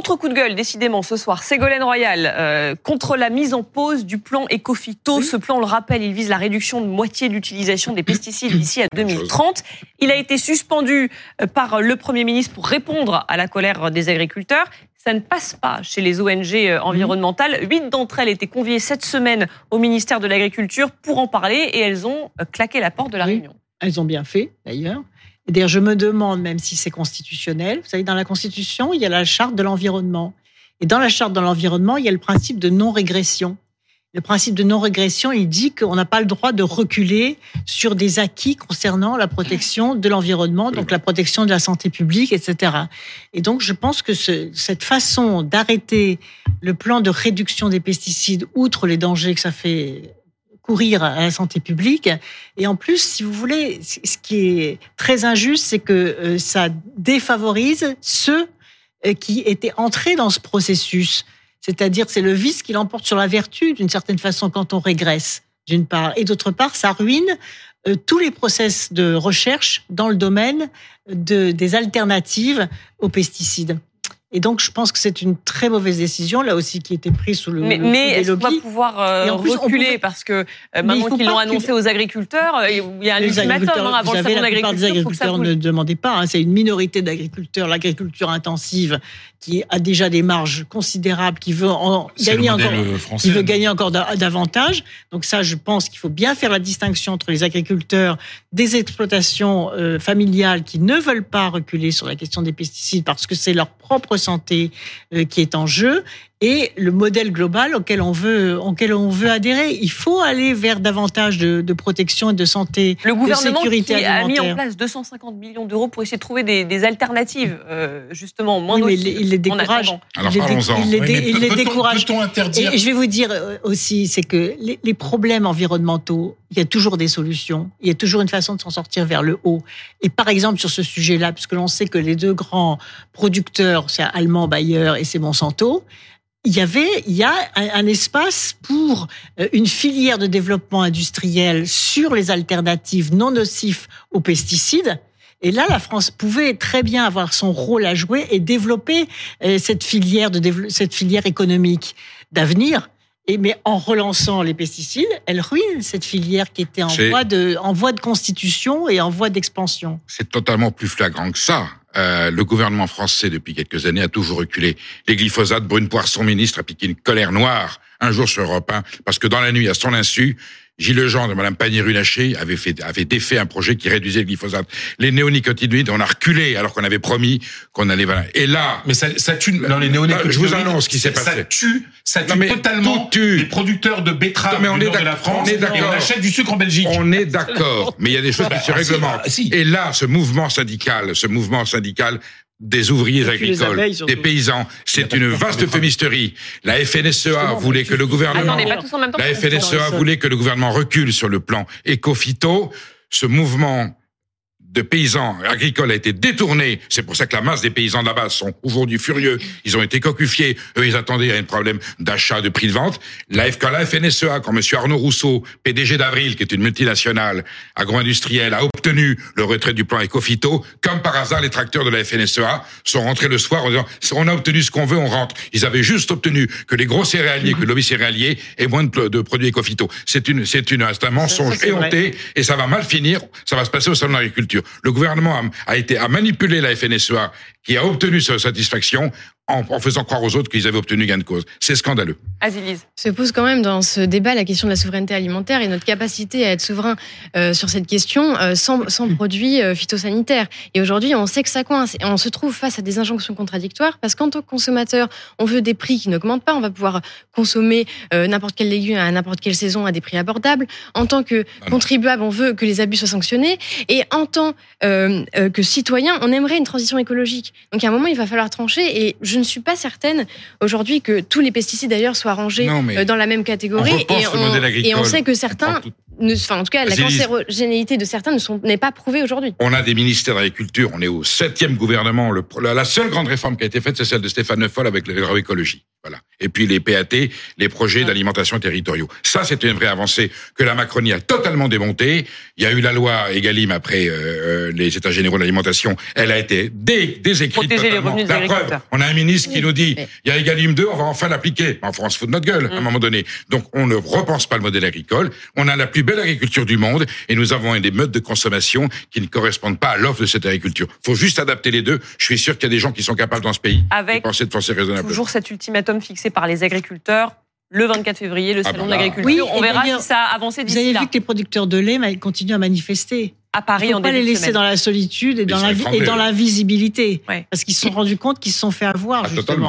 Autre coup de gueule, décidément, ce soir, Ségolène Royal, euh, contre la mise en pause du plan Ecofito. Ce plan, on le rappelle, il vise la réduction de moitié de l'utilisation des pesticides d'ici à 2030. Il a été suspendu euh, par le Premier ministre pour répondre à la colère des agriculteurs. Ça ne passe pas chez les ONG euh, environnementales. Huit d'entre elles étaient conviées cette semaine au ministère de l'Agriculture pour en parler et elles ont claqué la porte de la réunion. Elles ont bien fait, d'ailleurs. Je me demande, même si c'est constitutionnel, vous savez, dans la Constitution, il y a la charte de l'environnement. Et dans la charte de l'environnement, il y a le principe de non-régression. Le principe de non-régression, il dit qu'on n'a pas le droit de reculer sur des acquis concernant la protection de l'environnement, donc la protection de la santé publique, etc. Et donc, je pense que ce, cette façon d'arrêter le plan de réduction des pesticides, outre les dangers que ça fait à la santé publique. Et en plus, si vous voulez, ce qui est très injuste, c'est que euh, ça défavorise ceux euh, qui étaient entrés dans ce processus. C'est-à-dire, c'est le vice qui l'emporte sur la vertu, d'une certaine façon, quand on régresse, d'une part. Et d'autre part, ça ruine euh, tous les process de recherche dans le domaine de, des alternatives aux pesticides. Et donc, je pense que c'est une très mauvaise décision, là aussi, qui a été prise sous le. Mais, mais est-ce qu'on va pouvoir euh, reculer Parce que euh, maintenant qu'ils l'ont annoncé aux agriculteurs, euh, il y a un ultimatum hein, avant le salon d'agriculture. Les agriculteurs ne demandaient pas. Hein, c'est une minorité d'agriculteurs, l'agriculture intensive, qui a déjà des marges considérables, qui veut en gagner encore, qui veut gagner encore davantage. Donc ça, je pense qu'il faut bien faire la distinction entre les agriculteurs des exploitations familiales qui ne veulent pas reculer sur la question des pesticides parce que c'est leur propre santé euh, qui est en jeu et le modèle global auquel on veut, auquel on veut adhérer. Il faut aller vers davantage de, de protection et de santé, le gouvernement de sécurité qui a mis en place 250 millions d'euros pour essayer de trouver des, des alternatives, euh, justement moins oui, mais il les décourage. Alors il les, dé, il les décourage. interdire et je vais vous dire euh, aussi, c'est que les, les problèmes environnementaux, il y a toujours des solutions. Il y a toujours une façon de s'en sortir vers le haut. Et par exemple sur ce sujet-là, puisque l'on sait que les deux grands producteurs, c'est allemand Bayer et c'est Monsanto il y avait, il y a un, espace pour euh, une filière de développement industriel sur les alternatives non nocifs aux pesticides. Et là, la France pouvait très bien avoir son rôle à jouer et développer euh, cette filière de cette filière économique d'avenir. Et mais en relançant les pesticides, elle ruine cette filière qui était en voie de en voie de constitution et en voie d'expansion. C'est totalement plus flagrant que ça. Euh, le gouvernement français, depuis quelques années, a toujours reculé. Les glyphosates, Brune Poisson, ministre, a piqué une colère noire un jour sur Europe 1, parce que dans la nuit, à son insu, Gilles Legendre et Mme Pannier-Runacher avaient, fait, avaient défait un projet qui réduisait le glyphosate. Les néonicotinoïdes, on a reculé alors qu'on avait promis qu'on allait... Et là... Mais ça, ça tue... Non, les néonicotinoïdes... Je vous annonce ce qui s'est passé. Ça tue, ça tue totalement tue. les producteurs de betteraves mais on est de la France on est et on achète du sucre en Belgique. On est d'accord, mais il y a des choses qui se réglementent. Et là, ce mouvement syndical, ce mouvement syndical des ouvriers agricoles, des paysans. C'est une vaste fumisterie. La FNSEA voulait que le gouvernement, la FNSEA voulait que le gouvernement recule sur le plan éco-phyto. Ce mouvement de paysans agricoles a été détourné. C'est pour ça que la masse des paysans de base sont aujourd'hui furieux. Ils ont été cocufiés. Eux, ils attendaient un problème d'achat, de prix de vente. La la FNSEA, quand M. Arnaud Rousseau, PDG d'Avril, qui est une multinationale agro-industrielle, a obtenu le retrait du plan Ecofito, comme par hasard, les tracteurs de la FNSEA sont rentrés le soir en disant on a obtenu ce qu'on veut, on rentre. Ils avaient juste obtenu que les gros céréaliers, que le lobby céréalier ait moins de, de produits Ecofito. C'est une, c'est une, un mensonge éhonté et ça va mal finir. Ça va se passer au salon de l'agriculture. Le gouvernement a, été à manipuler la FNSEA qui a obtenu sa satisfaction en, faisant croire aux autres qu'ils avaient obtenu gain de cause. C'est scandaleux. Azilise. Se pose quand même dans ce débat la question de la souveraineté alimentaire et notre capacité à être souverain euh, sur cette question euh, sans, sans, produits euh, phytosanitaires. Et aujourd'hui, on sait que ça coince et on se trouve face à des injonctions contradictoires parce qu'en tant que consommateur, on veut des prix qui n'augmentent pas. On va pouvoir consommer n'importe quel légume à n'importe quelle saison à des prix abordables. En tant que ah contribuable, on veut que les abus soient sanctionnés. Et en tant que citoyen, on aimerait une transition écologique. Donc à un moment, il va falloir trancher et je ne suis pas certaine aujourd'hui que tous les pesticides d'ailleurs soient rangés euh, dans la même catégorie. et, on, et, on, sait que certains enfin, en tout cas, la cancérogénéité de certains n'est pas prouvée aujourd'hui. On a des ministères d'agriculture, on est au septième gouvernement. Le, la, seule grande réforme qui a été faite, c'est celle de Stéphane Neufol avec l'agroécologie. Voilà. Et puis les PAT, les projets d'alimentation territoriaux. Ça, c'est une vraie avancée que la Macronie a totalement démontée. Il y a eu la loi Egalim après euh, euh les États généraux de l'alimentation. Elle a été dé désécrite Protéger les revenus des agriculteurs. On a un ministre qui nous dit, il y a Egalim 2, on va enfin l'appliquer. Enfin, on se fout de notre gueule à un mm. moment donné. Donc, on ne repense pas le modèle agricole. On a la plus belle agriculture du monde et nous avons des modes de consommation qui ne correspondent pas à l'offre de cette agriculture. faut juste adapter les deux. Je suis sûr qu'il y a des gens qui sont capables dans ce pays Avec de penser de façon raisonnable. Toujours cet ultimatum fixé par les agriculteurs le 24 février, le ah salon bah de l'agriculture. Oui, on verra si ça a avancé d'ici là. Vous avez vu que les producteurs de lait continuent à manifester. À Paris, Il ne faut pas les laisser dans la solitude et dans, la, et dans l'invisibilité. Parce qu'ils se sont rendus compte qu'ils se sont fait avoir, ah, justement.